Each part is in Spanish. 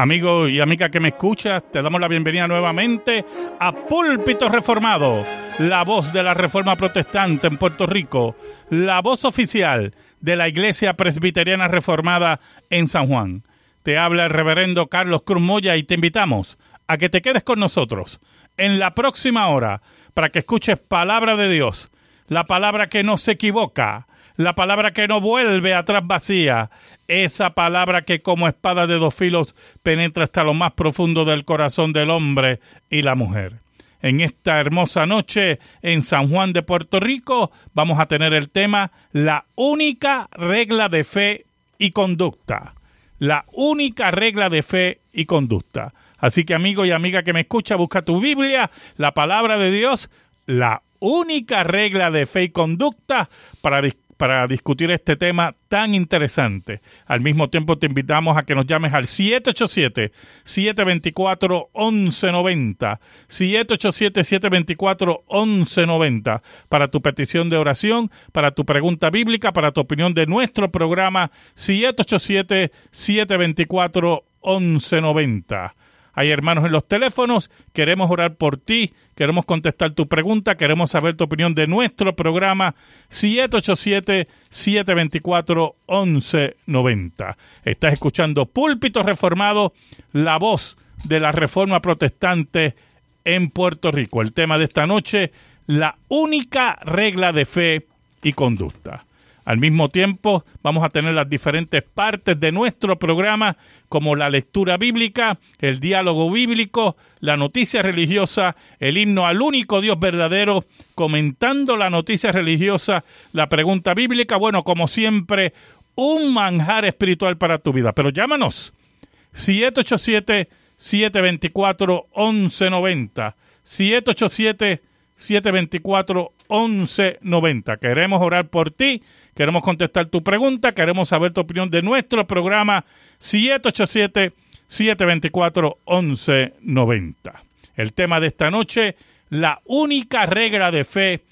Amigo y amiga que me escuchas, te damos la bienvenida nuevamente a Púlpito Reformado, la voz de la Reforma Protestante en Puerto Rico, la voz oficial de la Iglesia Presbiteriana Reformada en San Juan. Te habla el reverendo Carlos Cruz Moya y te invitamos a que te quedes con nosotros en la próxima hora para que escuches palabra de Dios, la palabra que no se equivoca, la palabra que no vuelve atrás vacía, esa palabra que como espada de dos filos penetra hasta lo más profundo del corazón del hombre y la mujer. En esta hermosa noche en San Juan de Puerto Rico vamos a tener el tema La única regla de fe y conducta. La única regla de fe y conducta. Así que amigo y amiga que me escucha, busca tu Biblia, la palabra de Dios, la única regla de fe y conducta para para discutir este tema tan interesante. Al mismo tiempo te invitamos a que nos llames al 787-724-1190. 787-724-1190 para tu petición de oración, para tu pregunta bíblica, para tu opinión de nuestro programa. 787-724-1190. Hay hermanos en los teléfonos, queremos orar por ti, queremos contestar tu pregunta, queremos saber tu opinión de nuestro programa 787-724-1190. Estás escuchando Púlpito Reformado, la voz de la Reforma Protestante en Puerto Rico. El tema de esta noche, la única regla de fe y conducta. Al mismo tiempo, vamos a tener las diferentes partes de nuestro programa, como la lectura bíblica, el diálogo bíblico, la noticia religiosa, el himno al único Dios verdadero, comentando la noticia religiosa, la pregunta bíblica, bueno, como siempre, un manjar espiritual para tu vida. Pero llámanos, 787-724-1190, 787-724-1190. Queremos orar por ti Queremos contestar tu pregunta, queremos saber tu opinión de nuestro programa 787-724-1190. El tema de esta noche, la única regla de fe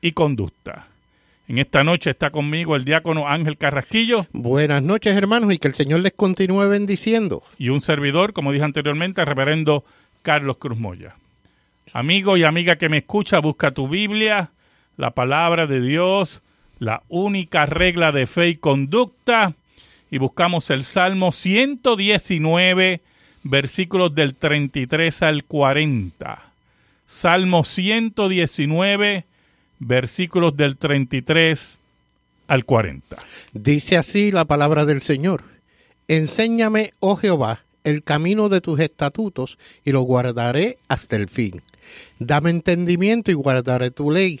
y conducta. En esta noche está conmigo el diácono Ángel Carrasquillo. Buenas noches, hermanos, y que el Señor les continúe bendiciendo. Y un servidor, como dije anteriormente, el reverendo Carlos Cruz Moya. Amigo y amiga que me escucha, busca tu Biblia, la palabra de Dios, la única regla de fe y conducta. Y buscamos el Salmo 119, versículos del 33 al 40. Salmo 119, versículos del 33 al 40. Dice así la palabra del Señor. Enséñame, oh Jehová, el camino de tus estatutos, y lo guardaré hasta el fin. Dame entendimiento y guardaré tu ley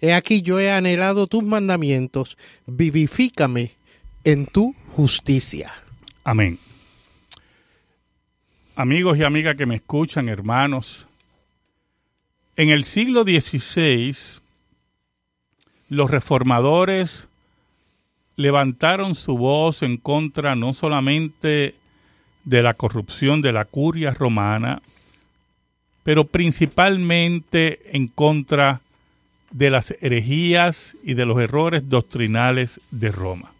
He aquí yo he anhelado tus mandamientos, vivifícame en tu justicia. Amén. Amigos y amigas que me escuchan, hermanos, en el siglo XVI los reformadores levantaron su voz en contra no solamente de la corrupción de la curia romana, pero principalmente en contra de las herejías y de los errores doctrinales de Roma.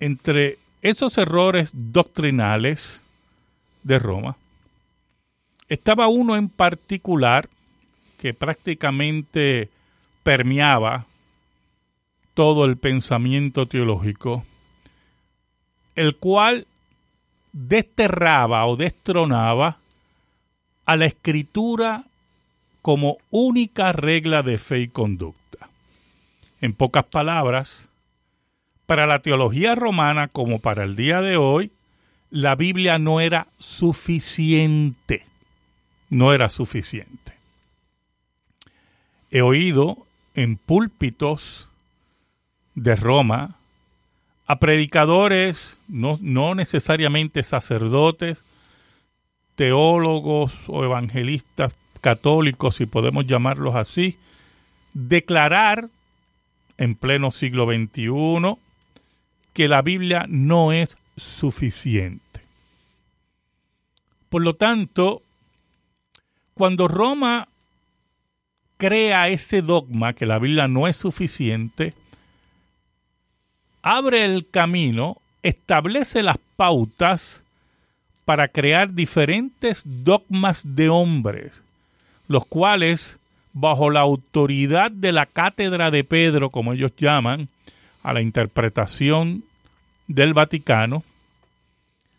Entre esos errores doctrinales de Roma, estaba uno en particular que prácticamente permeaba todo el pensamiento teológico, el cual desterraba o destronaba a la escritura como única regla de fe y conducta. En pocas palabras, para la teología romana como para el día de hoy, la Biblia no era suficiente. No era suficiente. He oído en púlpitos de Roma a predicadores, no, no necesariamente sacerdotes, teólogos o evangelistas católicos, si podemos llamarlos así, declarar en pleno siglo XXI que la Biblia no es suficiente. Por lo tanto, cuando Roma crea ese dogma que la Biblia no es suficiente, abre el camino, establece las pautas para crear diferentes dogmas de hombres, los cuales, bajo la autoridad de la cátedra de Pedro, como ellos llaman, a la interpretación del Vaticano,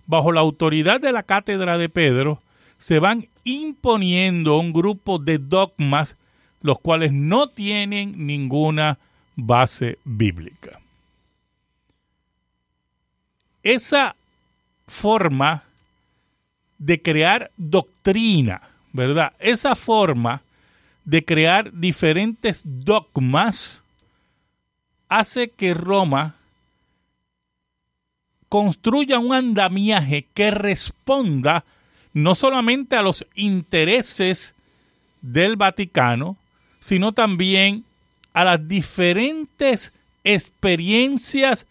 bajo la autoridad de la cátedra de Pedro, se van imponiendo un grupo de dogmas los cuales no tienen ninguna base bíblica. Esa forma de crear doctrina, ¿verdad? Esa forma de crear diferentes dogmas hace que Roma construya un andamiaje que responda no solamente a los intereses del Vaticano, sino también a las diferentes experiencias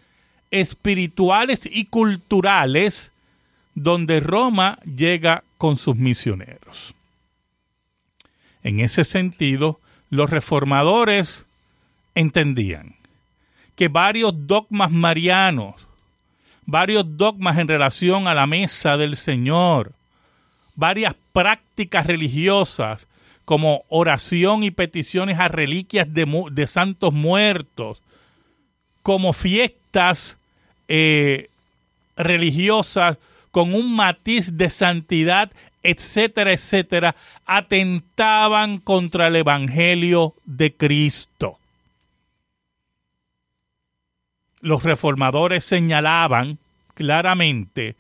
espirituales y culturales donde Roma llega con sus misioneros. En ese sentido, los reformadores entendían que varios dogmas marianos, varios dogmas en relación a la mesa del Señor, varias prácticas religiosas como oración y peticiones a reliquias de, santos muertos, como fiestas eh, religiosas con un matiz de santidad, etcétera, etcétera, atentaban contra el Evangelio de Cristo. Los reformadores señalaban claramente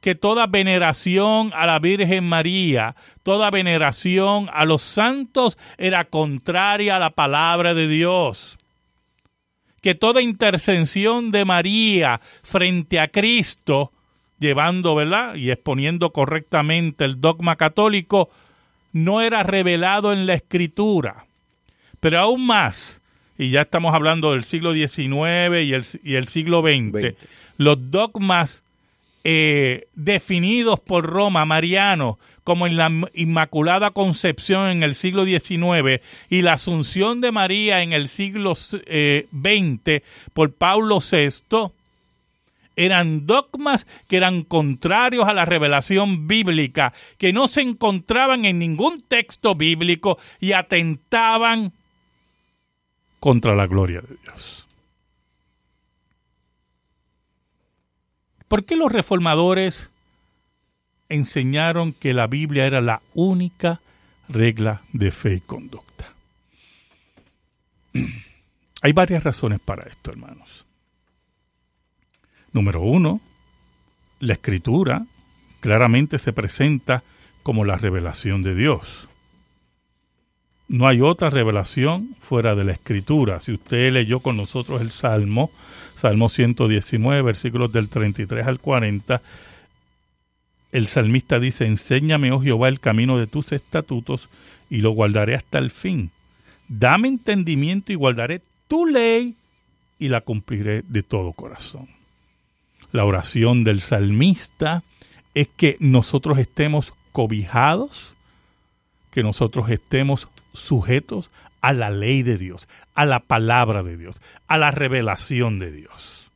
que toda veneración a la Virgen María, toda veneración a los santos era contraria a la palabra de Dios. Que toda intercesión de María frente a Cristo llevando, ¿verdad? Y exponiendo correctamente el dogma católico, no era revelado en la escritura. Pero aún más, y ya estamos hablando del siglo XIX y el, y el siglo XX, los dogmas eh, definidos por Roma, Mariano, como en la Inmaculada Concepción en el siglo XIX y la Asunción de María en el siglo XX eh, por Pablo VI, eran dogmas que eran contrarios a la revelación bíblica, que no se encontraban en ningún texto bíblico y atentaban contra la gloria de Dios. ¿Por qué los reformadores enseñaron que la Biblia era la única regla de fe y conducta? Hay varias razones para esto, hermanos. Número uno, la escritura claramente se presenta como la revelación de Dios. No hay otra revelación fuera de la escritura. Si usted leyó con nosotros el Salmo, Salmo 119, versículos del 33 al 40, el salmista dice, enséñame, oh Jehová, el camino de tus estatutos y lo guardaré hasta el fin. Dame entendimiento y guardaré tu ley y la cumpliré de todo corazón la oración del salmista es que nosotros estemos cobijados, que nosotros estemos sujetos a la ley de Dios, a la palabra de Dios, a la revelación de Dios.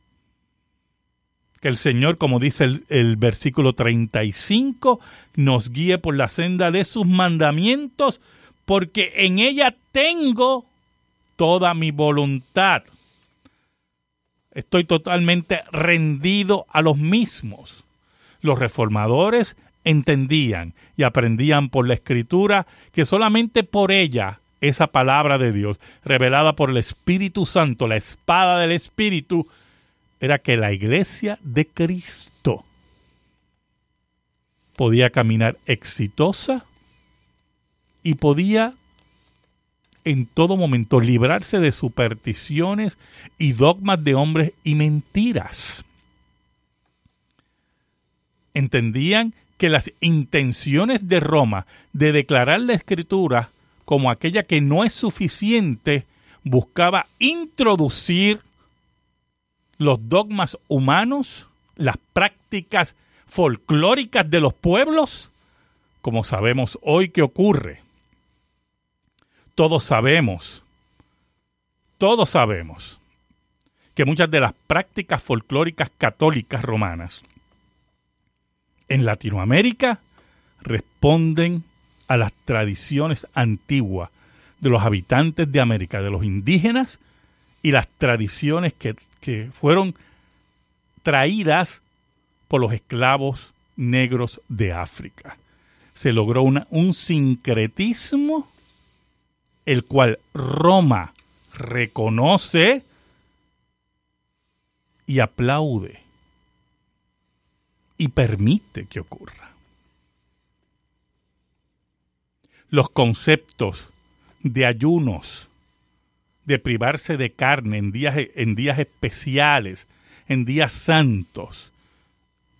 Que el Señor, como dice el, el, versículo 35, nos guíe por la senda de sus mandamientos, porque en ella tengo toda mi voluntad estoy totalmente rendido a los mismos. Los reformadores entendían y aprendían por la escritura que solamente por ella esa palabra de Dios, revelada por el Espíritu Santo, la espada del Espíritu, era que la iglesia de Cristo podía caminar exitosa y podía en todo momento librarse de supersticiones y dogmas de hombres y mentiras. Entendían que las intenciones de Roma de declarar la escritura como aquella que no es suficiente buscaba introducir los dogmas humanos, las prácticas folclóricas de los pueblos, como sabemos hoy que ocurre todos sabemos, todos sabemos que muchas de las prácticas folclóricas católicas romanas en Latinoamérica responden a las tradiciones antiguas de los habitantes de América, de los indígenas, y las tradiciones que, que fueron traídas por los esclavos negros de África. Se logró un sincretismo el cual Roma reconoce y aplaude y permite que ocurra. Los conceptos de ayunos, de privarse de carne en días, en días especiales, en días santos,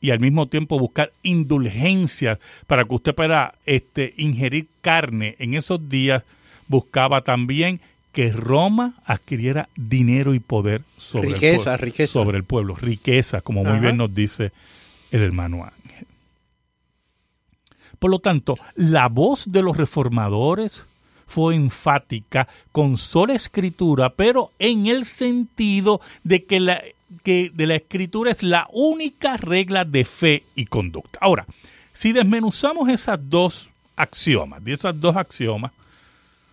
y al mismo tiempo buscar indulgencias para que usted pueda este, ingerir carne en esos días buscaba también que Roma adquiriera dinero y poder sobre, el, pueblo, sobre el pueblo, riqueza, como muy bien nos dice el hermano Ángel. Por lo tanto, la voz de los reformadores fue enfática con sola escritura, pero en el sentido de que la, que de la escritura es la única regla de fe y conducta. Ahora, si desmenuzamos esas dos axiomas, de esas dos axiomas,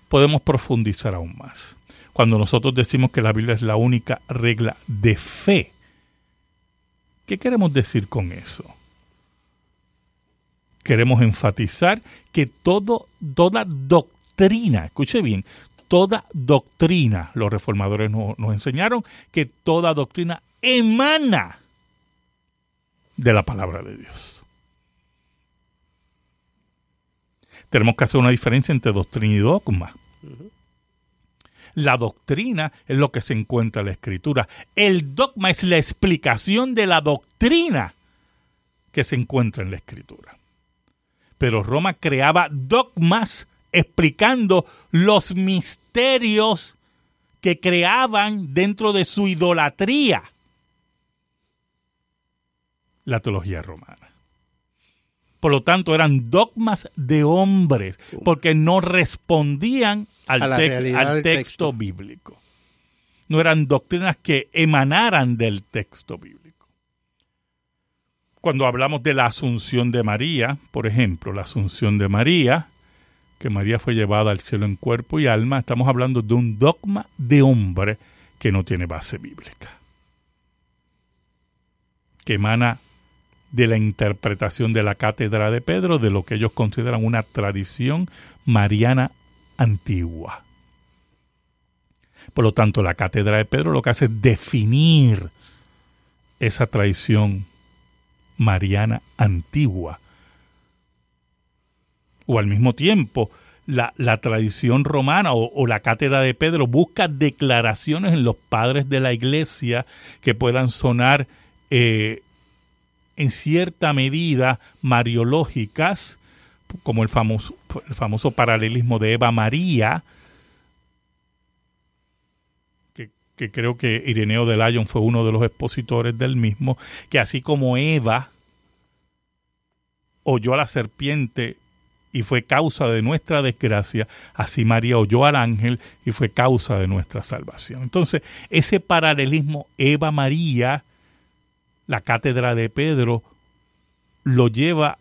podemos profundizar aún más. Cuando nosotros decimos que la Biblia es la única regla de fe, ¿qué queremos decir con eso? Queremos enfatizar que toda doctrina, escuche bien, toda doctrina, los reformadores nos enseñaron que toda doctrina emana de la palabra de Dios. Tenemos que hacer una diferencia entre doctrina y dogma. La doctrina es lo que se encuentra en la escritura. El dogma es la explicación de la doctrina que se encuentra en la escritura. Pero Roma creaba dogmas explicando los misterios que creaban dentro de su idolatría. La teología romana. Por lo tanto, eran dogmas de hombres, porque no respondían al, texto, bíblico. No eran doctrinas que emanaran del texto bíblico. Cuando hablamos de la asunción de María, por ejemplo, la asunción de María, que María fue llevada al cielo en cuerpo y alma, estamos hablando de un dogma de hombre que no tiene base bíblica, que emana de la interpretación de la cátedra de Pedro, de lo que ellos consideran una tradición mariana antigua. Por lo tanto, la cátedra de Pedro lo que hace es definir esa tradición mariana antigua. O al mismo tiempo, la, tradición romana o, la cátedra de Pedro busca declaraciones en los padres de la iglesia que puedan sonar eh, en cierta medida mariológicas, como el famoso, el famoso paralelismo de Eva María, que, que, creo que Ireneo de Lyon fue uno de los expositores del mismo, que así como Eva oyó a la serpiente y fue causa de nuestra desgracia, así María oyó al ángel y fue causa de nuestra salvación. Entonces, ese paralelismo Eva-María la cátedra de Pedro lo lleva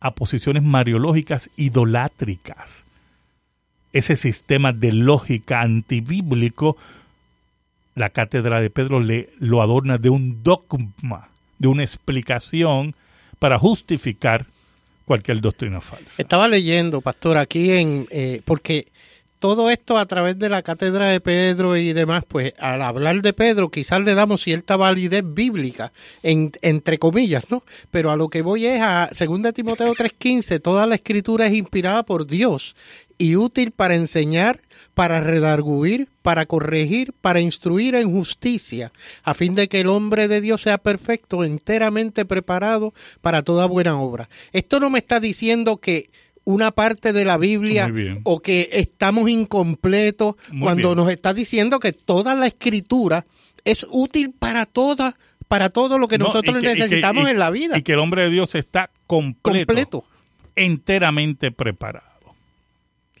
a posiciones mariológicas idolátricas. Ese sistema de lógica antibíblico, la cátedra de Pedro le, lo adorna de un dogma, de una explicación para justificar cualquier doctrina falsa. Estaba leyendo, pastor, aquí en, eh, porque todo esto a través de la cátedra de Pedro y demás, pues al hablar de Pedro quizás le damos cierta validez bíblica, en, entre comillas, ¿no? Pero a lo que voy es a 2 Timoteo 3:15, toda la escritura es inspirada por Dios y útil para enseñar, para redarguir, para corregir, para instruir en justicia, a fin de que el hombre de Dios sea perfecto, enteramente preparado para toda buena obra. Esto no me está diciendo que una parte de la Biblia o que estamos incompletos cuando nos está diciendo que toda la escritura es útil para toda para todo lo que nosotros necesitamos en la vida. Y que el hombre de Dios está completo. enteramente preparado.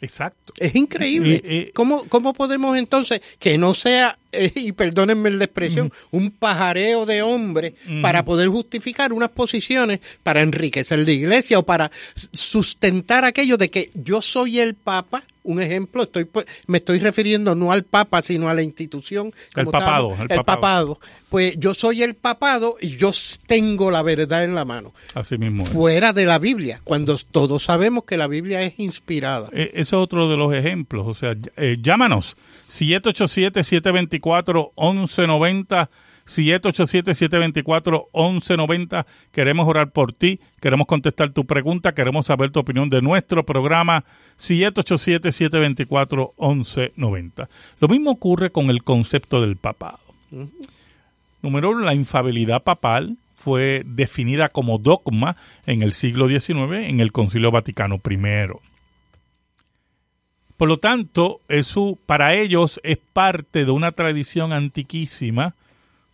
Exacto. Es increíble. Eh, eh, ¿Cómo, ¿Cómo, podemos entonces que no sea, eh, y perdónenme la expresión, un pajareo de hombre para poder justificar unas posiciones para enriquecer la iglesia o para sustentar aquello de que yo soy el Papa un ejemplo, estoy me estoy refiriendo no al Papa, sino a la institución. El papado, el, papado. Pues yo soy el papado y yo tengo la verdad en la mano. Así mismo. Fuera de la Biblia, cuando todos sabemos que la Biblia es inspirada. Eh, ese es otro de los ejemplos. O sea, eh, llámanos 787-724-1190 787-724-1190. Queremos orar por ti, queremos contestar tu pregunta, queremos saber tu opinión de nuestro programa 787-724-1190. Lo mismo ocurre con el concepto del papado. Número uno, la infabilidad papal fue definida como dogma en el siglo XIX en el Concilio Vaticano I. Por lo tanto, eso para ellos es parte de una tradición antiquísima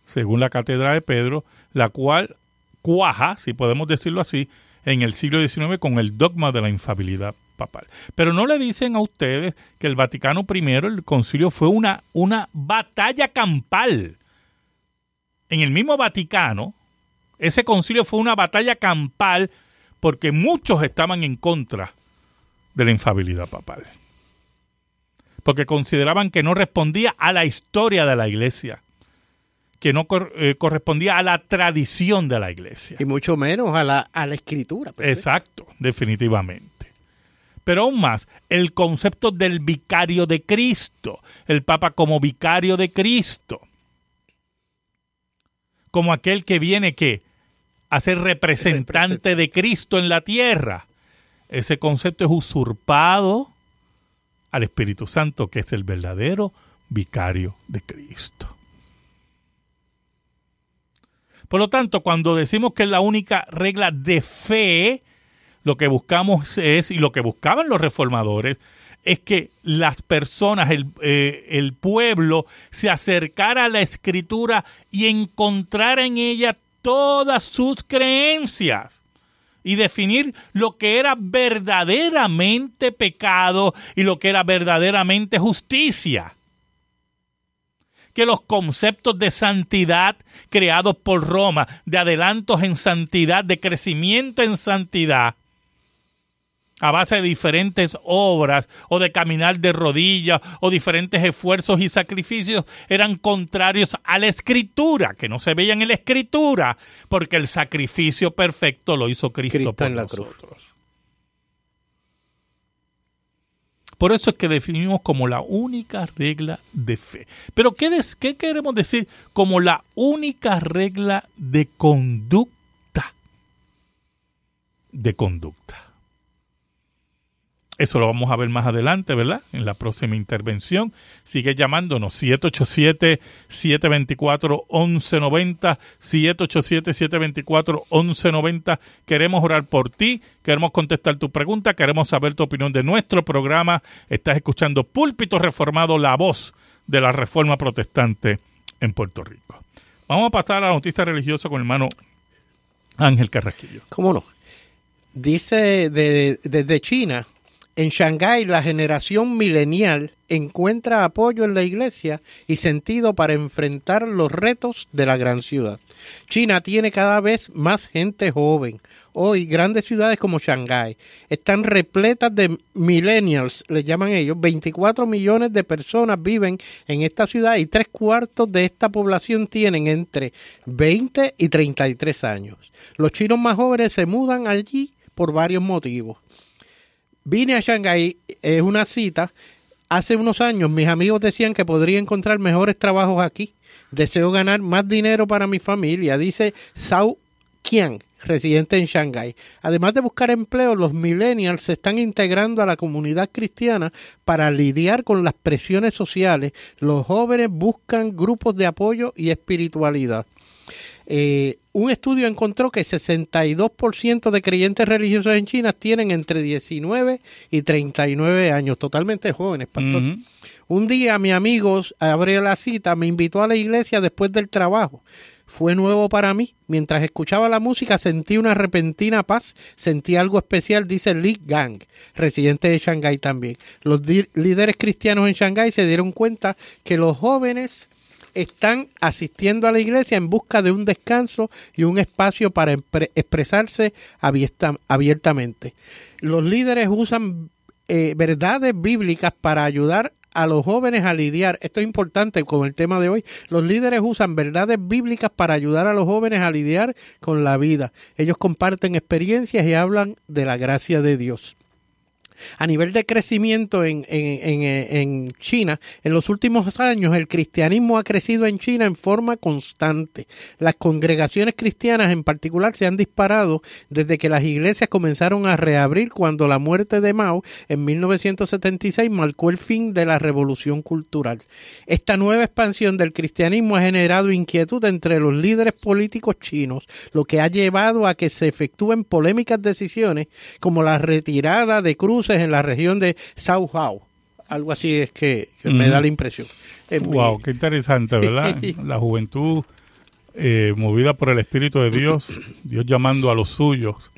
según la Cátedra de Pedro, la cual cuaja, si podemos decirlo así, en el siglo XIX con el dogma de la infabilidad papal. Pero no le dicen a ustedes que el Vaticano I, el concilio, fue una, una batalla campal. En el mismo Vaticano, ese concilio fue una batalla campal porque muchos estaban en contra de la infabilidad papal. Porque consideraban que no respondía a la historia de la iglesia que no eh, correspondía a la tradición de la iglesia. Y mucho menos a la, a la escritura. Exacto, definitivamente. Pero aún más, el concepto del vicario de Cristo, el Papa como vicario de Cristo, como aquel que viene que a ser representante de Cristo en la tierra. Ese concepto es usurpado al Espíritu Santo, que es el verdadero vicario de Cristo. Por lo tanto, cuando decimos que es la única regla de fe, lo que buscamos es, y lo que buscaban los reformadores, es que las personas, el, eh, el pueblo, se acercara a la escritura y encontrara en ella todas sus creencias y definir lo que era verdaderamente pecado y lo que era verdaderamente justicia que los conceptos de santidad creados por Roma, de adelantos en santidad, de crecimiento en santidad, a base de diferentes obras o de caminar de rodillas o diferentes esfuerzos y sacrificios eran contrarios a la escritura, que no se veían en la escritura, porque el sacrificio perfecto lo hizo Cristo, por nosotros. Por eso es que definimos como la única regla de fe. Pero ¿qué, ¿qué, queremos decir como la única regla de conducta? De conducta. Eso lo vamos a ver más adelante, ¿verdad? En la próxima intervención. Sigue llamándonos 787-724-1190, 787-724-1190. Queremos orar por ti, queremos contestar tu pregunta, queremos saber tu opinión de nuestro programa. Estás escuchando Púlpito Reformado, la voz de la Reforma Protestante en Puerto Rico. Vamos a pasar a la noticia religiosa con el hermano Ángel Carrasquillo. ¿Cómo no? Dice desde China en Shanghái, la generación milenial encuentra apoyo en la iglesia y sentido para enfrentar los retos de la gran ciudad. China tiene cada vez más gente joven. Hoy, grandes ciudades como Shanghái están repletas de millennials, le llaman ellos. 24 millones de personas viven en esta ciudad y tres cuartos de esta población tienen entre 20 y 33 años. Los chinos más jóvenes se mudan allí por varios motivos. Vine a Shanghái, es una cita. Hace unos años mis amigos decían que podría encontrar mejores trabajos aquí. Deseo ganar más dinero para mi familia, dice Sao Qian, residente en Shanghái. Además de buscar empleo, los millennials se están integrando a la comunidad cristiana para lidiar con las presiones sociales. Los jóvenes buscan grupos de apoyo y espiritualidad. Eh, un estudio encontró que 62% de creyentes religiosos en China tienen entre 19 y 39 años, totalmente jóvenes, pastor. Un día mi amigo abrió la cita, me invitó a la iglesia después del trabajo. Fue nuevo para mí. Mientras escuchaba la música sentí una repentina paz, sentí algo especial, dice Li Gang, residente de Shanghái también. Los líderes cristianos en Shanghái se dieron cuenta que los jóvenes están asistiendo a la iglesia en busca de un descanso y un espacio para expresarse abiertamente. Los líderes usan eh, verdades bíblicas para ayudar a los jóvenes a lidiar, esto es importante con el tema de hoy, los líderes usan verdades bíblicas para ayudar a los jóvenes a lidiar con la vida. Ellos comparten experiencias y hablan de la gracia de Dios. A nivel de crecimiento en, en, China, en los últimos años el cristianismo ha crecido en China en forma constante. Las congregaciones cristianas en particular se han disparado desde que las iglesias comenzaron a reabrir cuando la muerte de Mao en 1976 marcó el fin de la revolución cultural. Esta nueva expansión del cristianismo ha generado inquietud entre los líderes políticos chinos, lo que ha llevado a que se efectúen polémicas decisiones como la retirada de Cruz en la región de Sao Algo así es que, me da la impresión. wow, qué interesante, ¿verdad? la juventud eh, movida por el Espíritu de Dios, Dios llamando a los suyos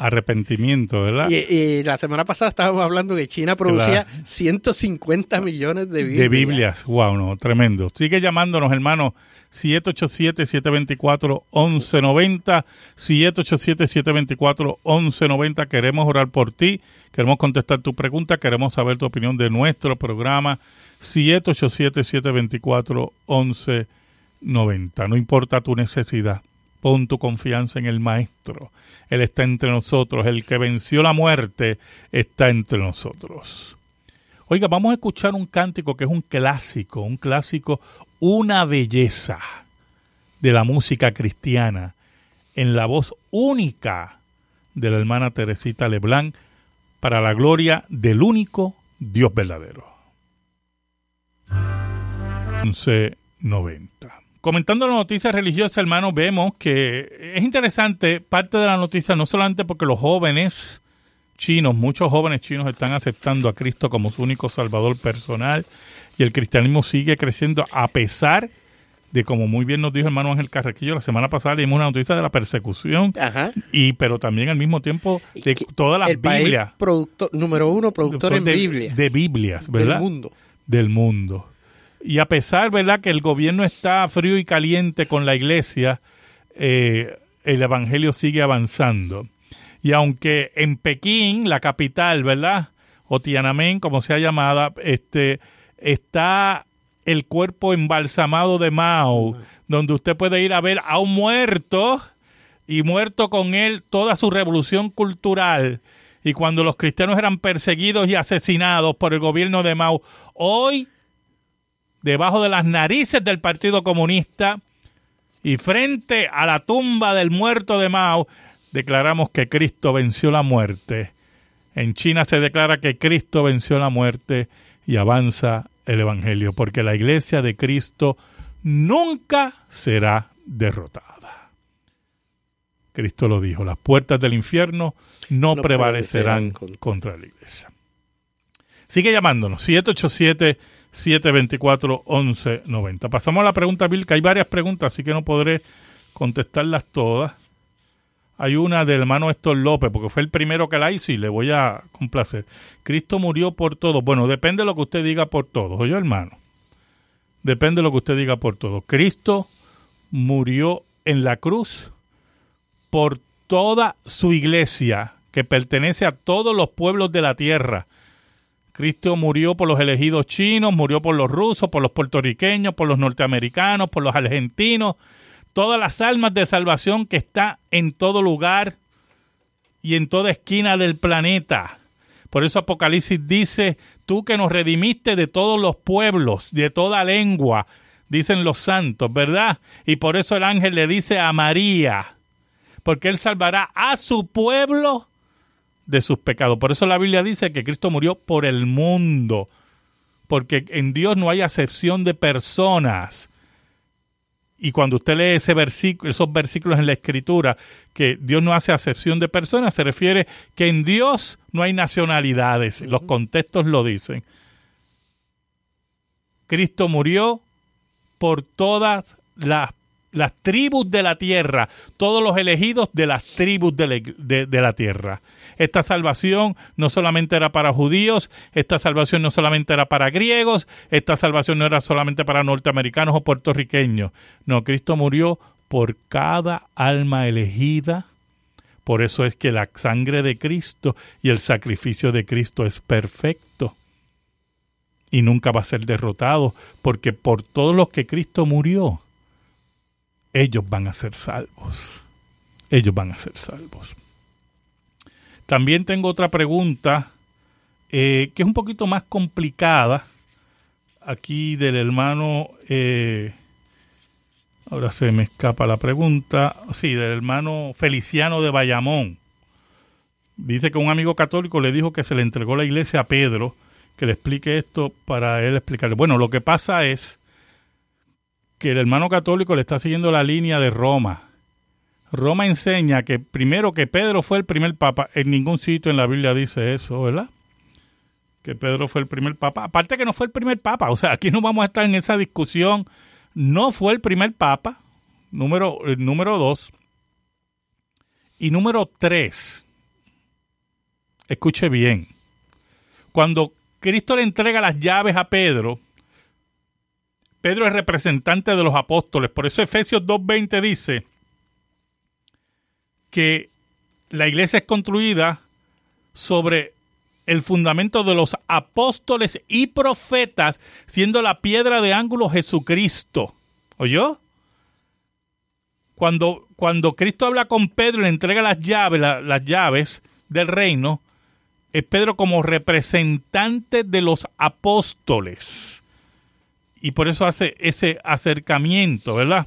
arrepentimiento, ¿verdad? Y, la semana pasada estábamos hablando que China producía 150 millones de Biblias. De Biblias, wow, no, tremendo. Sigue llamándonos, hermano, 787-724-1190, 787-724-1190. Queremos orar por ti, queremos contestar tu pregunta, queremos saber tu opinión de nuestro programa, 787-724-1190. No importa tu necesidad, pon tu confianza en el Maestro. Él está entre nosotros, el que venció la muerte está entre nosotros. Oiga, vamos a escuchar un cántico que es un clásico, un clásico una belleza de la música cristiana en la voz única de la hermana Teresita Leblanc para la gloria del único Dios verdadero. 1190. Comentando la noticia religiosa, hermano, vemos que es interesante parte de la noticia, no solamente porque los jóvenes chinos, muchos jóvenes chinos están aceptando a Cristo como su único salvador personal, y el cristianismo sigue creciendo a pesar de como muy bien nos dijo el hermano Ángel Carrequillo la semana pasada leímos una noticia de la persecución y pero también al mismo tiempo de todas las Biblias. producto, número uno productor en de, Biblias. de Biblias verdad del mundo. Del mundo. Y a pesar verdad que el gobierno está frío y caliente con la iglesia eh, el evangelio sigue avanzando y aunque en Pekín la capital verdad o Tiananmen como sea llamada este está el cuerpo embalsamado de Mao, donde usted puede ir a ver a un muerto y muerto con él toda su revolución cultural. Y cuando los cristianos eran perseguidos y asesinados por el gobierno de Mao, hoy, debajo de las narices del Partido Comunista y frente a la tumba del muerto de Mao, declaramos que Cristo venció la muerte. En China se declara que Cristo venció la muerte y avanza el Evangelio, porque la iglesia de Cristo nunca será derrotada. Cristo lo dijo, las puertas del infierno no, prevalecerán, contra la iglesia. Sigue llamándonos, 787-724-1190. Pasamos a la pregunta, que hay varias preguntas, así que no podré contestarlas todas. Hay una del hermano Héctor López, porque fue el primero que la hizo y le voy a complacer. Cristo murió por todos. Bueno, depende de lo que usted diga por todos. Oye, hermano. Depende de lo que usted diga por todos. Cristo murió en la cruz por toda su iglesia, que pertenece a todos los pueblos de la tierra. Cristo murió por los elegidos chinos, murió por los rusos, por los puertorriqueños, por los norteamericanos, por los argentinos, todas las almas de salvación que está en todo lugar, y en toda esquina del planeta. Por eso Apocalipsis dice, tú que nos redimiste de todos los pueblos, de toda lengua, dicen los santos, ¿verdad? Y por eso el ángel le dice a María, porque él salvará a su pueblo de sus pecados. Por eso la Biblia dice que Cristo murió por el mundo, porque en Dios no hay acepción de personas. Y cuando usted lee ese versículo, esos versículos en la Escritura, que Dios no hace acepción de personas, se refiere que en Dios no hay nacionalidades. Los contextos lo dicen. Cristo murió por todas las, las, tribus de la tierra, todos los elegidos de las tribus de la, tierra. Esta salvación no solamente era para judíos, esta salvación no solamente era para griegos, esta salvación no era solamente para norteamericanos o puertorriqueños. No, Cristo murió por cada alma elegida. Por eso es que la sangre de Cristo y el sacrificio de Cristo es perfecto. Y nunca va a ser derrotado, porque por todos los que Cristo murió, ellos van a ser salvos. Ellos van a ser salvos. También tengo otra pregunta eh, que es un poquito más complicada. Aquí del hermano, eh, ahora se me escapa la pregunta, sí, del hermano Feliciano de Bayamón. Dice que un amigo católico le dijo que se le entregó la iglesia a Pedro, que le explique esto para él explicarle. Bueno, lo que pasa es que el hermano católico le está siguiendo la línea de Roma Roma enseña que primero que Pedro fue el primer papa, en ningún sitio en la Biblia dice eso, ¿verdad? Que Pedro fue el primer papa. Aparte que no fue el primer papa, o sea, aquí no vamos a estar en esa discusión. No fue el primer papa, número, número dos. Y número tres, escuche bien, cuando Cristo le entrega las llaves a Pedro, Pedro es representante de los apóstoles, por eso Efesios 2.20 dice, que la iglesia es construida sobre el fundamento de los apóstoles y profetas, siendo la piedra de ángulo Jesucristo. ¿Oyó? Cuando, cuando Cristo habla con Pedro y le entrega las llaves, las llaves del reino, es Pedro como representante de los apóstoles. Y por eso hace ese acercamiento, ¿verdad?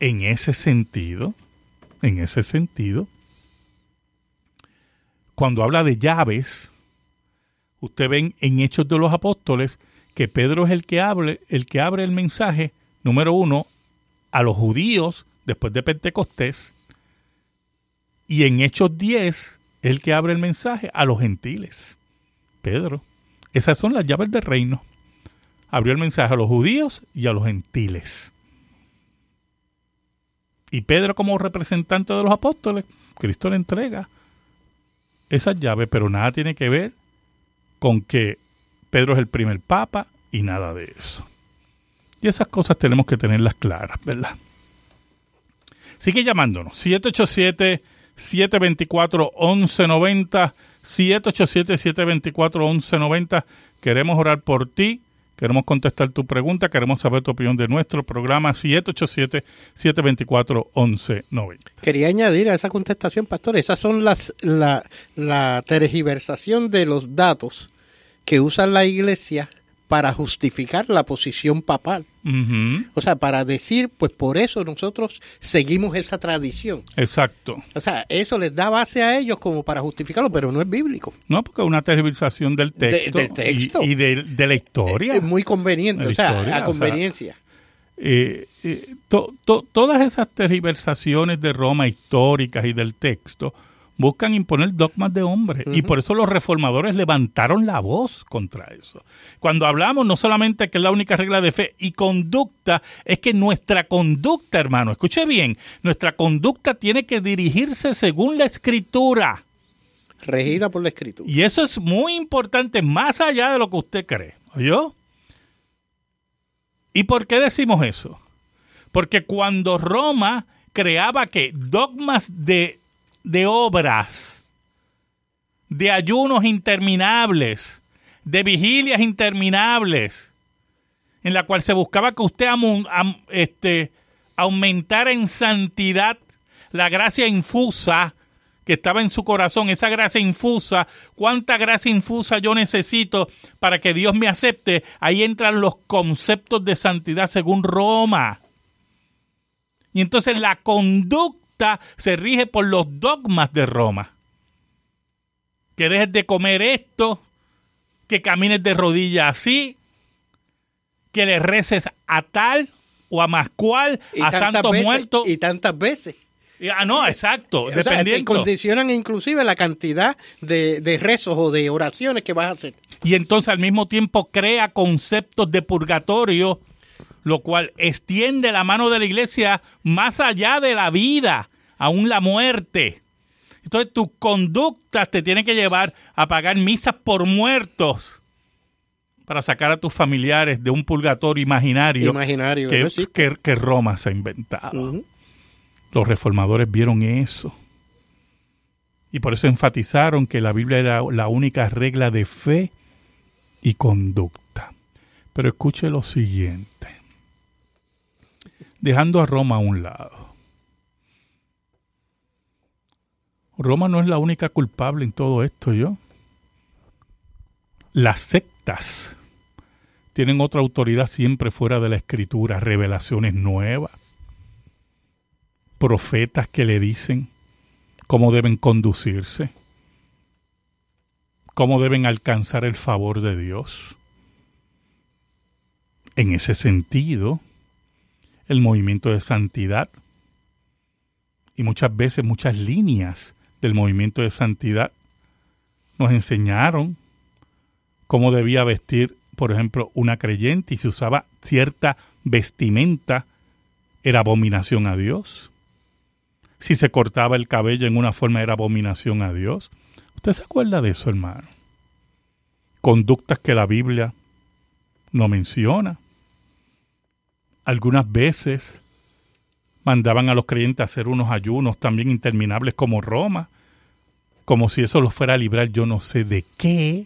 En ese sentido, en ese sentido. Cuando habla de llaves, usted ven en Hechos de los Apóstoles que Pedro es el que abre, el que abre el mensaje, número uno, a los judíos después de Pentecostés, y en Hechos 10, el que abre el mensaje a los gentiles. Pedro. Esas son las llaves del reino. Abrió el mensaje a los judíos y a los gentiles. Y Pedro como representante de los apóstoles, Cristo le entrega esas llaves, pero nada tiene que ver con que Pedro es el primer papa y nada de eso. Y esas cosas tenemos que tenerlas claras, ¿verdad? Sigue llamándonos. 787-724-1190. 787-724-1190. Queremos orar por ti. Queremos contestar tu pregunta, queremos saber tu opinión de nuestro programa 787-724-1190. Quería añadir a esa contestación, pastor, esas son las la, la tergiversación de los datos que usa la iglesia para justificar la posición papal. O sea, para decir, pues por eso nosotros seguimos esa tradición. Exacto. O sea, eso les da base a ellos como para justificarlo, pero no es bíblico. No, porque es una tergiversación del texto, del texto. y, de, la historia. Es, muy conveniente, o sea, a conveniencia. Eh, eh, todas esas tergiversaciones de Roma históricas y del texto buscan imponer dogmas de hombre. Y por eso los reformadores levantaron la voz contra eso. Cuando hablamos no solamente que es la única regla de fe y conducta, es que nuestra conducta, hermano, escuche bien, nuestra conducta tiene que dirigirse según la escritura. Regida por la escritura. Y eso es muy importante, más allá de lo que usted cree. ¿Oyó? ¿Y por qué decimos eso? Porque cuando Roma creaba que dogmas de de obras, de ayunos interminables, de vigilias interminables, en la cual se buscaba que usted este, aumentara en santidad la gracia infusa que estaba en su corazón, esa gracia infusa, cuánta gracia infusa yo necesito para que Dios me acepte, ahí entran los conceptos de santidad según Roma. Y entonces la conducta se rige por los dogmas de Roma. Que dejes de comer esto, que camines de rodillas así, que le reces a tal o a más cual, a santos muertos. Y tantas veces. Ah, no, exacto. O sea, te condicionan inclusive la cantidad de, de, rezos o de oraciones que vas a hacer. Y entonces al mismo tiempo crea conceptos de purgatorio, lo cual extiende la mano de la iglesia más allá de la vida, aún la muerte. Entonces tus conductas te tienen que llevar a pagar misas por muertos para sacar a tus familiares de un purgatorio imaginario, imaginario que, que, Roma se ha inventado. Los reformadores vieron eso. Y por eso enfatizaron que la Biblia era la única regla de fe y conducta. Pero escuche lo siguiente. Dejando a Roma a un lado. Roma no es la única culpable en todo esto, yo. Las sectas tienen otra autoridad siempre fuera de la escritura, revelaciones nuevas, profetas que le dicen cómo deben conducirse, cómo deben alcanzar el favor de Dios. En ese sentido, el movimiento de santidad y muchas veces muchas líneas del movimiento de santidad nos enseñaron cómo debía vestir, por ejemplo, una creyente y si usaba cierta vestimenta, era abominación a Dios. Si se cortaba el cabello en una forma, era abominación a Dios. ¿Usted se acuerda de eso, hermano? Conductas que la Biblia no menciona. Algunas veces mandaban a los creyentes a hacer unos ayunos también interminables como Roma, como si eso los fuera a librar yo no sé de qué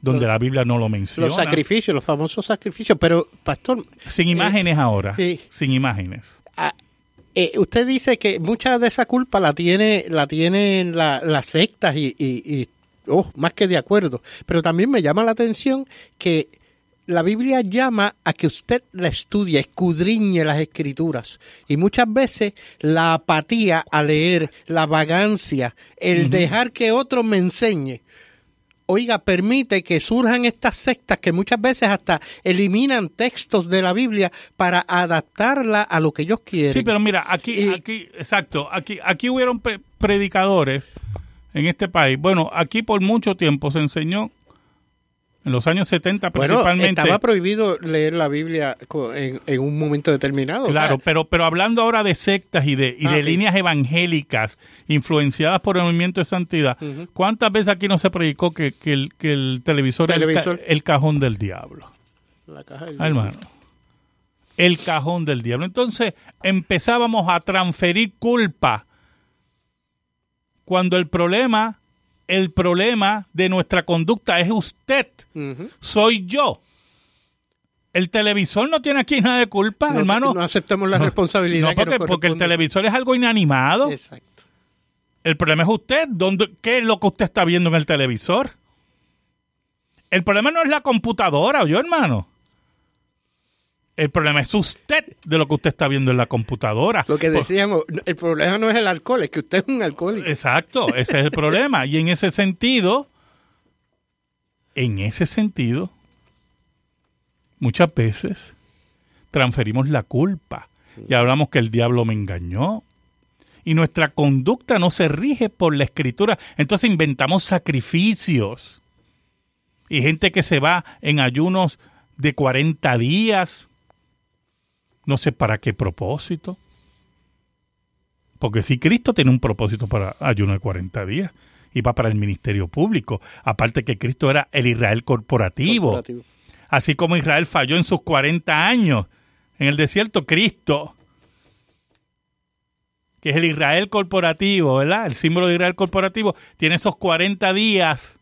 donde la Biblia no lo menciona. Los sacrificios, los famosos sacrificios, pero pastor... Sin eh, imágenes ahora, sin imágenes. Ah, eh, usted dice que mucha de esa culpa la tiene la tienen las sectas y, y, oh, más que de acuerdo, pero también me llama la atención que la Biblia llama a que usted la estudie, escudriñe las escrituras. Y muchas veces la apatía a leer, la vagancia, el dejar que otro me enseñe, oiga, permite que surjan estas sectas que muchas veces hasta eliminan textos de la Biblia para adaptarla a lo que ellos quieren. Sí, pero mira, aquí, aquí, exacto, aquí, aquí hubieron predicadores en este país. Bueno, aquí por mucho tiempo se enseñó en los años 70 principalmente. estaba prohibido leer la Biblia en, un momento determinado. Claro, pero, pero hablando ahora de sectas y de, y de ah, líneas evangélicas influenciadas por el movimiento de santidad, ¿cuántas veces aquí no se predicó que, el, que el televisor, es el, cajón del diablo? La caja del ah, Hermano, el cajón del diablo. Entonces empezábamos a transferir culpa cuando el problema el problema de nuestra conducta es usted, soy yo. El televisor no tiene aquí nada de culpa, hermano. No aceptamos la responsabilidad. No, porque, el televisor es algo inanimado. Exacto. El problema es usted. ¿Dónde, ¿Qué es lo que usted está viendo en el televisor? El problema no es la computadora, yo, hermano. El problema es usted de lo que usted está viendo en la computadora. Lo que decíamos, el problema no es el alcohol, es que usted es un alcohólico. Exacto, ese es el problema. Y en ese sentido, en ese sentido, muchas veces transferimos la culpa y hablamos que el diablo me engañó. Y nuestra conducta no se rige por la escritura. Entonces inventamos sacrificios. Y gente que se va en ayunos de 40 días no sé para qué propósito. Porque si Cristo tiene un propósito para ayuno de 40 días y va para el ministerio público, aparte que Cristo era el Israel corporativo. Así como Israel falló en sus 40 años en el desierto, Cristo, que es el Israel corporativo, ¿verdad? El símbolo de Israel corporativo, tiene esos 40 días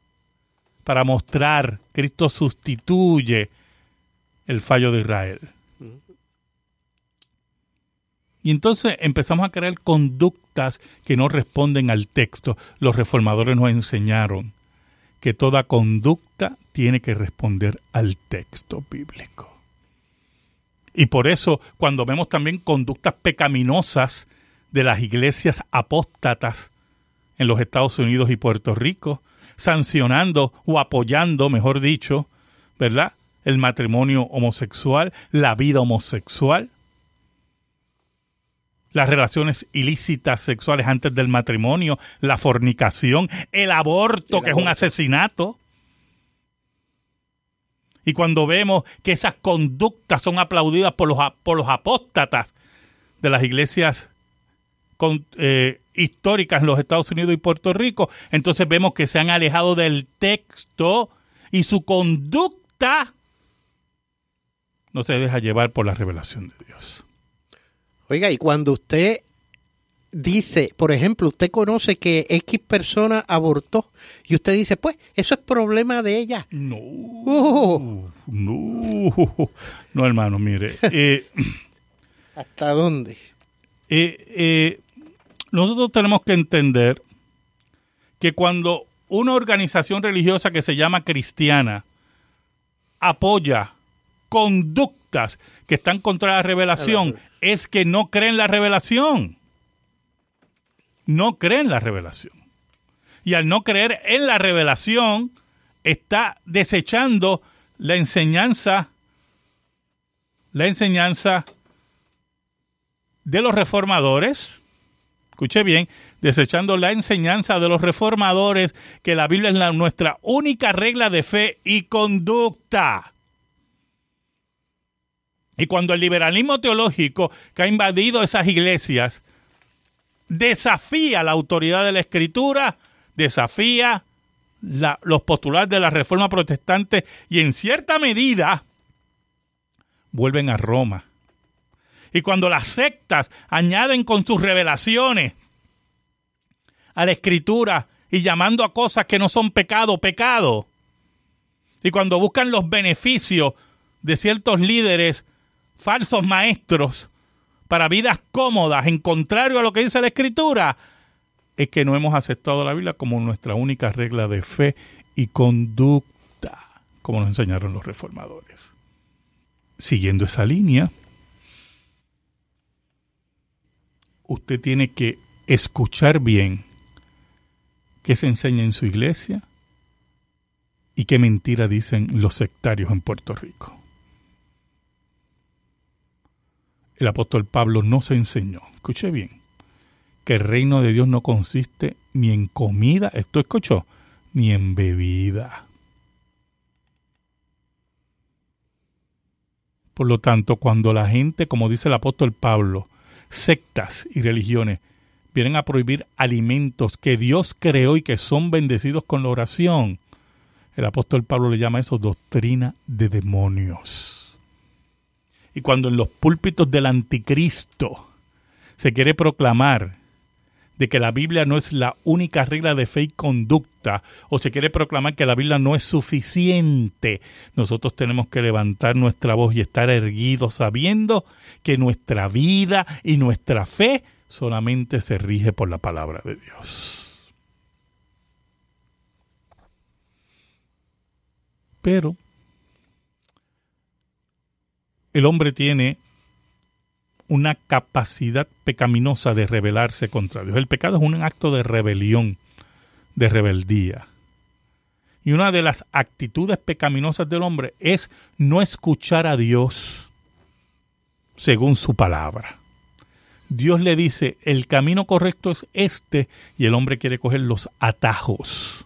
para mostrar, Cristo sustituye el fallo de Israel. Y entonces empezamos a crear conductas que no responden al texto. Los reformadores nos enseñaron que toda conducta tiene que responder al texto bíblico. Y por eso cuando vemos también conductas pecaminosas de las iglesias apóstatas en los Estados Unidos y Puerto Rico, sancionando o apoyando, mejor dicho, ¿verdad? El matrimonio homosexual, la vida homosexual, las relaciones ilícitas sexuales antes del matrimonio, la fornicación, el aborto, que es un asesinato. Y cuando vemos que esas conductas son aplaudidas por los, por los apóstatas de las iglesias eh, históricas en los Estados Unidos y Puerto Rico, entonces vemos que se han alejado del texto y su conducta no se deja llevar por la revelación de Dios. Oiga, y cuando usted dice, por ejemplo, usted conoce que X persona abortó y usted dice, pues, eso es problema de ella. No. Oh. No. No, hermano, mire. Eh, ¿Hasta dónde? Eh, eh, nosotros tenemos que entender que cuando una organización religiosa que se llama cristiana apoya conductas que están contra la revelación, es que no creen la revelación no cree en la revelación. Y al no creer en la revelación, está desechando la enseñanza, la enseñanza de los reformadores. Escuche bien, desechando la enseñanza de los reformadores, que la Biblia es nuestra única regla de fe y conducta. Y cuando el liberalismo teológico que ha invadido esas iglesias desafía la autoridad de la escritura, desafía los postulados de la reforma protestante y en cierta medida vuelven a Roma. Y cuando las sectas añaden con sus revelaciones a la escritura y llamando a cosas que no son pecado, pecado, y cuando buscan los beneficios de ciertos líderes, falsos maestros, para vidas cómodas, en contrario a lo que dice la Escritura, es que no hemos aceptado la Biblia como nuestra única regla de fe y conducta, como nos enseñaron los reformadores. Siguiendo esa línea, usted tiene que escuchar bien qué se enseña en su iglesia y qué mentira dicen los sectarios en Puerto Rico. El apóstol Pablo nos enseñó, escuche bien, que el reino de Dios no consiste ni en comida, esto escuchó, ni en bebida. Por lo tanto, cuando la gente, como dice el apóstol Pablo, sectas y religiones, vienen a prohibir alimentos que Dios creó y que son bendecidos con la oración, el apóstol Pablo le llama eso doctrina de demonios. Y cuando en los púlpitos del anticristo se quiere proclamar de que la Biblia no es la única regla de fe y conducta, o se quiere proclamar que la Biblia no es suficiente, nosotros tenemos que levantar nuestra voz y estar erguidos sabiendo que nuestra vida y nuestra fe solamente se rige por la palabra de Dios. Pero el hombre tiene una capacidad pecaminosa de rebelarse contra Dios. El pecado es un acto de rebelión, de rebeldía. Y una de las actitudes pecaminosas del hombre es no escuchar a Dios según su palabra. Dios le dice, el camino correcto es este, y el hombre quiere coger los atajos,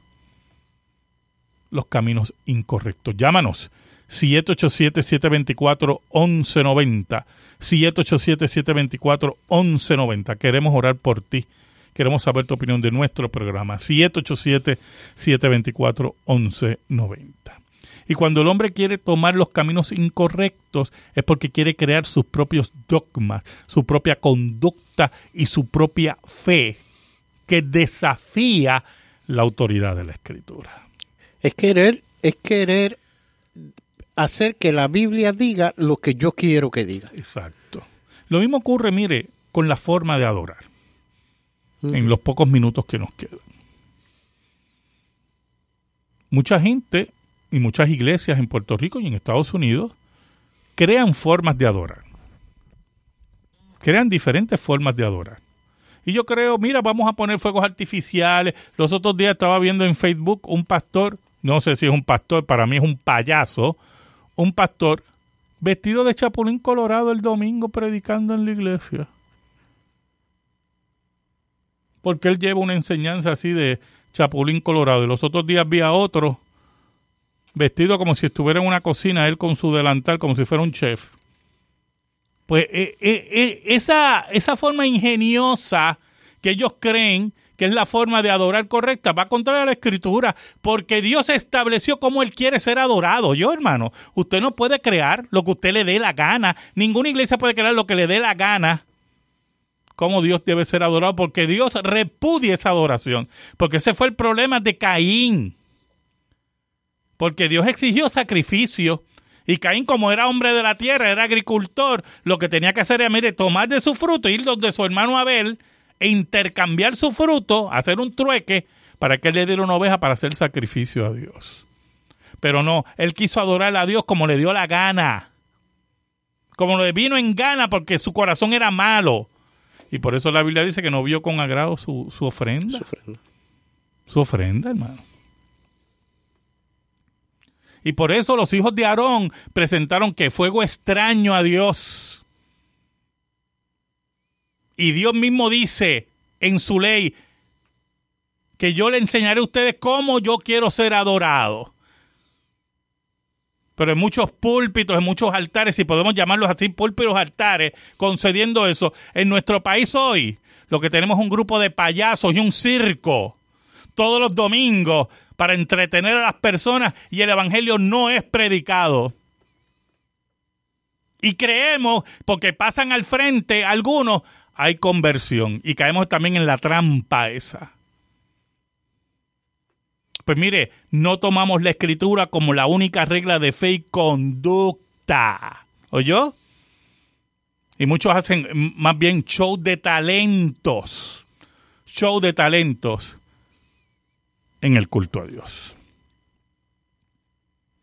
los caminos incorrectos. Llámanos 787-724-1190. 787-724-1190. Queremos orar por ti. Queremos saber tu opinión de nuestro programa. 787-724-1190. Y cuando el hombre quiere tomar los caminos incorrectos es porque quiere crear sus propios dogmas, su propia conducta y su propia fe que desafía la autoridad de la escritura. Es querer, es querer hacer que la Biblia diga lo que yo quiero que diga. Exacto. Lo mismo ocurre, mire, con la forma de adorar en los pocos minutos que nos quedan. Mucha gente y muchas iglesias en Puerto Rico y en Estados Unidos crean formas de adorar. Crean diferentes formas de adorar. Y yo creo, mira, vamos a poner fuegos artificiales. Los otros días estaba viendo en Facebook un pastor, no sé si es un pastor, para mí es un payaso, un pastor vestido de chapulín colorado el domingo predicando en la iglesia. Porque él lleva una enseñanza así de chapulín colorado. Y los otros días vi a otro vestido como si estuviera en una cocina, él con su delantal, como si fuera un chef. Pues eh, eh, eh, esa, esa forma ingeniosa que ellos creen que es la forma de adorar correcta, va contra la escritura, porque Dios estableció cómo Él quiere ser adorado. Yo, hermano, usted no puede crear lo que usted le dé la gana. Ninguna iglesia puede crear lo que le dé la gana. Cómo Dios debe ser adorado, porque Dios repudia esa adoración. Porque ese fue el problema de Caín. Porque Dios exigió sacrificio. Y Caín, como era hombre de la tierra, era agricultor, lo que tenía que hacer era, mire, tomar de su fruto, ir donde su hermano Abel e intercambiar su fruto, hacer un trueque, para que él le diera una oveja para hacer sacrificio a Dios. Pero no, él quiso adorar a Dios como le dio la gana. Como le vino en gana porque su corazón era malo. Y por eso la Biblia dice que no vio con agrado su, su ofrenda. Su ofrenda. Su ofrenda, hermano. Y por eso los hijos de Aarón presentaron que fuego extraño a Dios. Y Dios mismo dice en su ley que yo le enseñaré a ustedes cómo yo quiero ser adorado. Pero en muchos púlpitos, en muchos altares, si podemos llamarlos así, púlpitos altares, concediendo eso, en nuestro país hoy lo que tenemos es un grupo de payasos y un circo todos los domingos para entretener a las personas y el Evangelio no es predicado. Y creemos, porque pasan al frente algunos, hay conversión y caemos también en la trampa esa. Pues mire, no tomamos la escritura como la única regla de fe y conducta. ¿Oyó? Y muchos hacen más bien show de talentos. Show de talentos en el culto a Dios.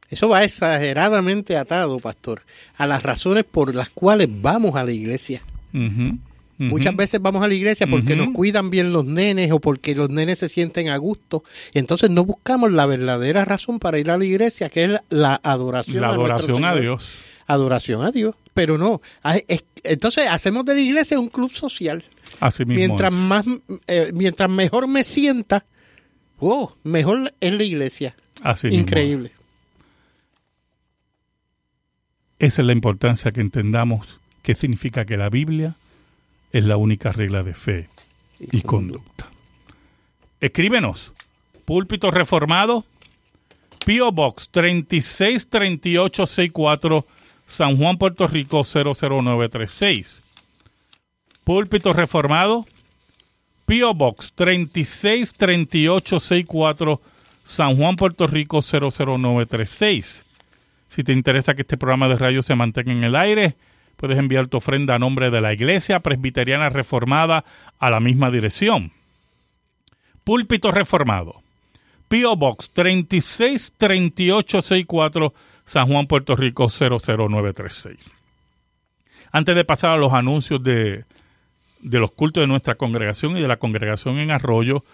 Eso va exageradamente atado, pastor, a las razones por las cuales vamos a la iglesia. Muchas veces vamos a la iglesia porque nos cuidan bien los nenes o porque los nenes se sienten a gusto. Entonces no buscamos la verdadera razón para ir a la iglesia, que es la adoración. La adoración a, Dios. Adoración a Dios. Pero no. Entonces hacemos de la iglesia un club social. Así mismo mientras más, eh, mientras mejor me sienta, oh, mejor en la iglesia. Así Increíble. Esa es la importancia que entendamos qué significa que la Biblia es la única regla de fe y, conducta. Escríbenos, Púlpito Reformado, P.O. Box 363864, San Juan, Puerto Rico 00936. Púlpito Reformado, P.O. Box 363864, San Juan, Puerto Rico 00936. Si te interesa que este programa de radio se mantenga en el aire, puedes enviar tu ofrenda a nombre de la Iglesia Presbiteriana Reformada a la misma dirección. Púlpito Reformado. P.O. Box 363864, San Juan, Puerto Rico 00936. Antes de pasar a los anuncios de, de los cultos de nuestra congregación y de la congregación en Arroyo,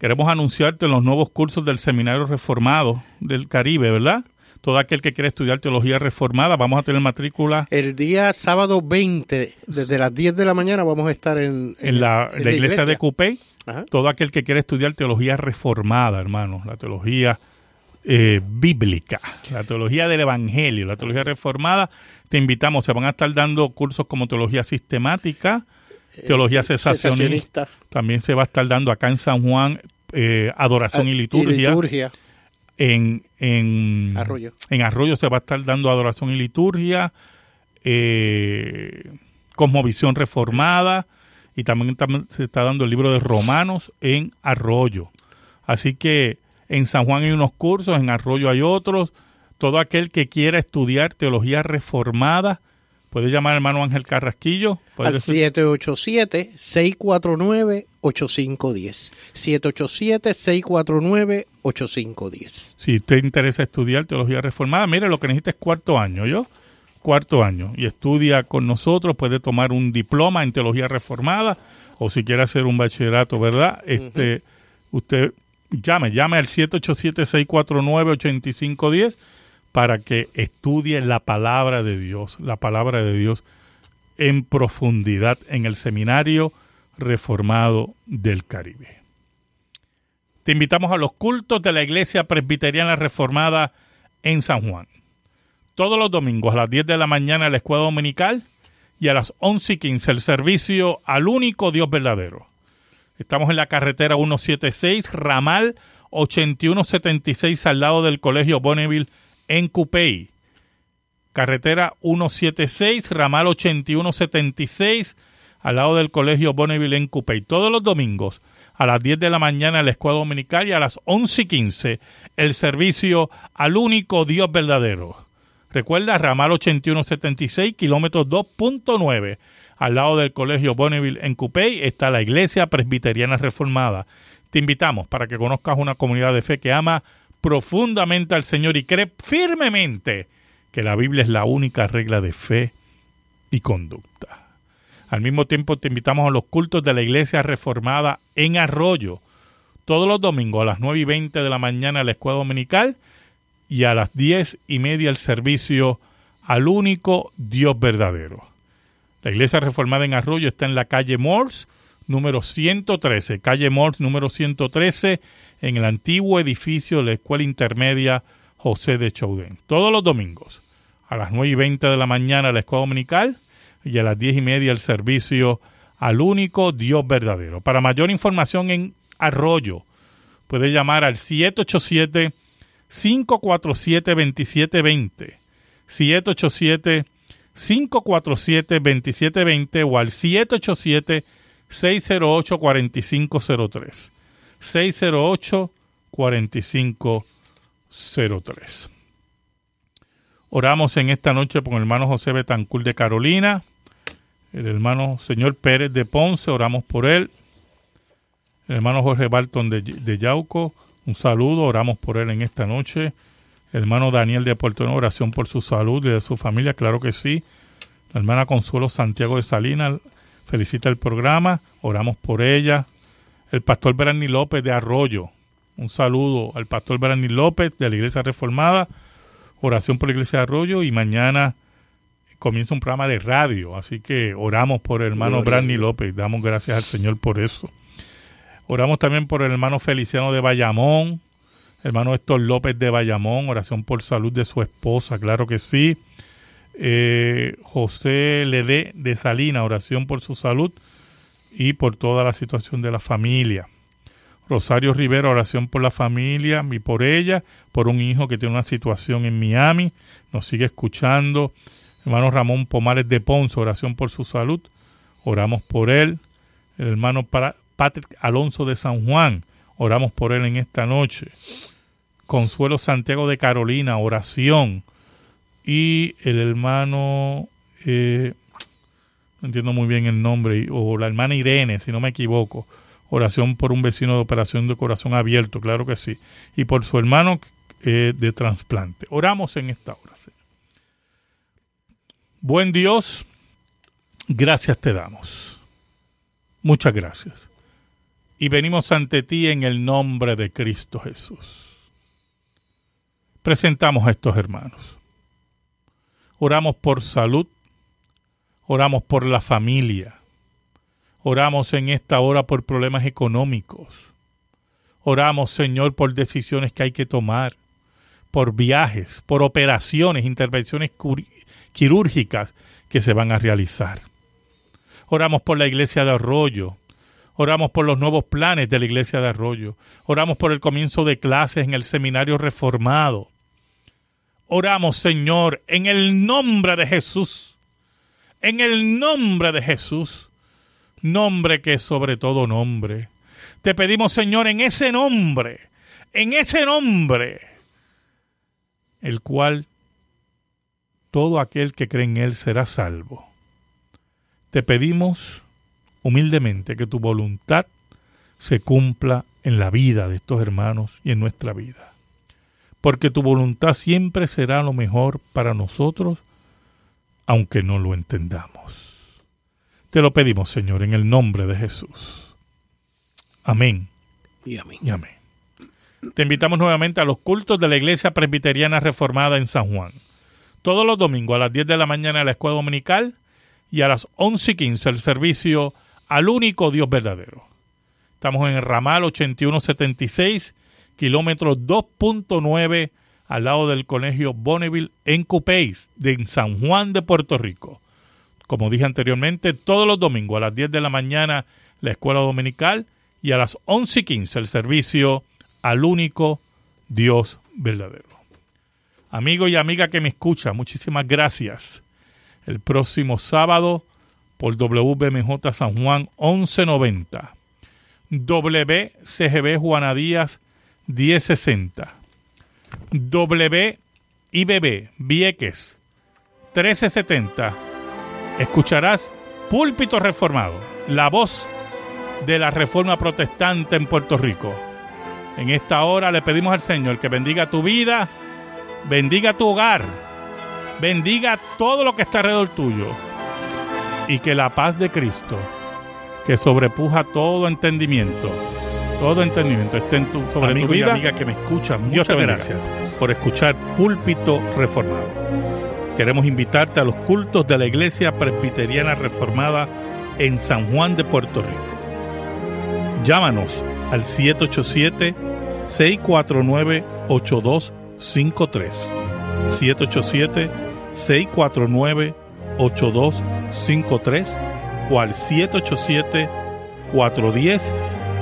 queremos anunciarte los nuevos cursos del Seminario Reformado del Caribe, ¿verdad? Todo aquel que quiera estudiar teología reformada, vamos a tener matrícula. El día sábado 20, desde las 10 de la mañana, vamos a estar en, la, iglesia, de Cupey. Todo aquel que quiera estudiar teología reformada, hermano, la teología eh, bíblica, la teología del Evangelio, la teología reformada, te invitamos. Se van a estar dando cursos como teología sistemática, teología cesacionista. También se va a estar dando acá en San Juan eh, adoración ah, y liturgia. En, en, Arroyo. en Arroyo se va a estar dando adoración y liturgia, eh, cosmovisión reformada y también se está dando el libro de Romanos en Arroyo. Así que en San Juan hay unos cursos, en Arroyo hay otros. Todo aquel que quiera estudiar teología reformada Puede llamar al hermano Ángel Carrasquillo. Al 787-649-8510. 787-649-8510. Si usted interesa estudiar teología reformada, mire, lo que necesita es cuarto año, ¿yo? Cuarto año. Y estudia con nosotros, puede tomar un diploma en teología reformada o si quiere hacer un bachillerato, ¿verdad? Este, Usted llame, llame al 787-649-8510 para que estudie la palabra de Dios, la palabra de Dios en profundidad en el Seminario Reformado del Caribe. Te invitamos a los cultos de la Iglesia Presbiteriana Reformada en San Juan. Todos los domingos a las 10 de la mañana la escuela dominical y a las 11 y 15 el servicio al único Dios verdadero. Estamos en la carretera 176, ramal 8176 al lado del Colegio Bonneville en Cupey. Carretera 176, ramal 8176, al lado del Colegio Bonneville en Cupey. Todos los domingos a las 10 de la mañana la escuela dominical y a las 11 y 15 el servicio al único Dios verdadero. Recuerda, ramal 8176, kilómetro 2.9, al lado del Colegio Bonneville en Cupey, está la Iglesia Presbiteriana Reformada. Te invitamos para que conozcas una comunidad de fe que ama profundamente al Señor y cree firmemente que la Biblia es la única regla de fe y conducta. Al mismo tiempo te invitamos a los cultos de la Iglesia Reformada en Arroyo, todos los domingos a las 9 y 20 de la mañana a la escuela dominical y a las 10 y media el servicio al único Dios verdadero. La Iglesia Reformada en Arroyo está en la calle Morse, número 113, calle Morse número 113, en el antiguo edificio de la Escuela Intermedia José de Chaudén. Todos los domingos, a las 9 y 20 de la mañana la escuela dominical y a las 10 y media el servicio al único Dios verdadero. Para mayor información en Arroyo, puede llamar al 787 547 2720 787 547 2720 o al 787 608 4503 608-4503. Oramos en esta noche por el hermano José Betancur de Carolina, el hermano señor Pérez de Ponce, oramos por él, el hermano Jorge Barton de, de Yauco, un saludo, oramos por él en esta noche, el hermano Daniel de Puerto Nuevo, oración por su salud y de su familia, claro que sí, la hermana Consuelo Santiago de Salinas, felicita el programa, oramos por ella, el pastor Berani López de Arroyo. Un saludo al pastor Berani López de la Iglesia Reformada. Oración por la Iglesia de Arroyo y mañana comienza un programa de radio. Así que oramos por el hermano Brani López. Damos gracias al Señor por eso. Oramos también por el hermano Feliciano de Bayamón, hermano Héctor López de Bayamón, oración por salud de su esposa, claro que sí. Eh, José Ledé de Salina, oración por su salud y por toda la situación de la familia. Rosario Rivera, oración por la familia y por ella, por un hijo que tiene una situación en Miami, nos sigue escuchando. Hermano Ramón Pomares de Ponce, oración por su salud, oramos por él. El hermano Patrick Alonso de San Juan, oramos por él en esta noche. Consuelo Santiago de Carolina, oración. Y el hermano eh, no entiendo muy bien el nombre, o la hermana Irene, si no me equivoco, oración por un vecino de operación de corazón abierto, claro que sí, y por su hermano eh, de trasplante. Oramos en esta hora, Señor. Buen Dios, gracias te damos. Muchas gracias. Y venimos ante ti en el nombre de Cristo Jesús. Presentamos a estos hermanos. Oramos por salud, Oramos por la familia. Oramos en esta hora por problemas económicos. Oramos, Señor, por decisiones que hay que tomar, por viajes, por operaciones, intervenciones quirúrgicas que se van a realizar. Oramos por la iglesia de Arroyo. Oramos por los nuevos planes de la iglesia de Arroyo. Oramos por el comienzo de clases en el seminario reformado. Oramos, Señor, en el nombre de Jesús en el nombre de Jesús, nombre que es sobre todo nombre. Te pedimos, Señor, en ese nombre, en ese nombre, el cual todo aquel que cree en Él será salvo. Te pedimos humildemente que tu voluntad se cumpla en la vida de estos hermanos y en nuestra vida. Porque tu voluntad siempre será lo mejor para nosotros, aunque no lo entendamos. Te lo pedimos, Señor, en el nombre de Jesús. Amén. Y amén. Y amén. Te invitamos nuevamente a los cultos de la Iglesia Presbiteriana Reformada en San Juan. Todos los domingos a las 10 de la mañana en la escuela dominical y a las 11 y 15 el servicio al único Dios verdadero. Estamos en el ramal 8176, kilómetro 2.9, al lado del colegio Bonneville en Cupéis, de San Juan de Puerto Rico. Como dije anteriormente, todos los domingos a las 10 de la mañana la escuela dominical y a las 11 y 15 el servicio al único Dios verdadero. Amigo y amiga que me escucha, muchísimas gracias. El próximo sábado por WBMJ San Juan 1190. WCGB Juana Díaz 1060. WIBB Vieques 1370. Escucharás Púlpito Reformado, la voz de la Reforma Protestante en Puerto Rico. En esta hora le pedimos al Señor que bendiga tu vida, bendiga tu hogar, bendiga todo lo que está alrededor tuyo y que la paz de Cristo, que sobrepuja todo entendimiento, todo entendimiento esté en tu, sobre Amigo tu y amiga que me escucha, muchas gracias por escuchar Púlpito Reformado. Queremos invitarte a los cultos de la Iglesia Presbiteriana Reformada en San Juan de Puerto Rico. Llámanos al 787-649-8253. 787-649-8253 o al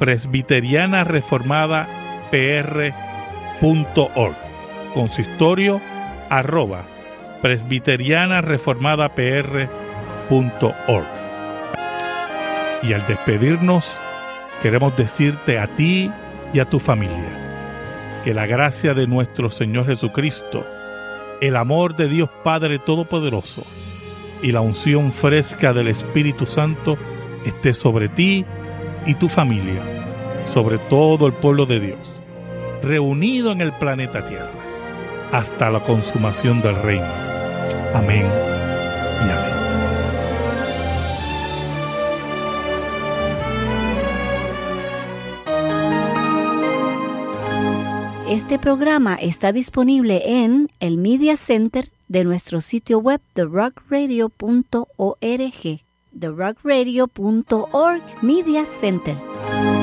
presbiterianareformadapr.org consistorio arroba presbiterianareformadapr.org y al despedirnos queremos decirte a ti y a tu familia que la gracia de nuestro Señor Jesucristo, el amor de Dios Padre Todopoderoso y la unción fresca del Espíritu Santo esté sobre ti y tu familia, sobre todo el pueblo de Dios, reunido en el planeta Tierra, hasta la consumación del reino. Amén y amén. Este programa está disponible en el Media Center de nuestro sitio web therockradio.org therockradio.org Media Center.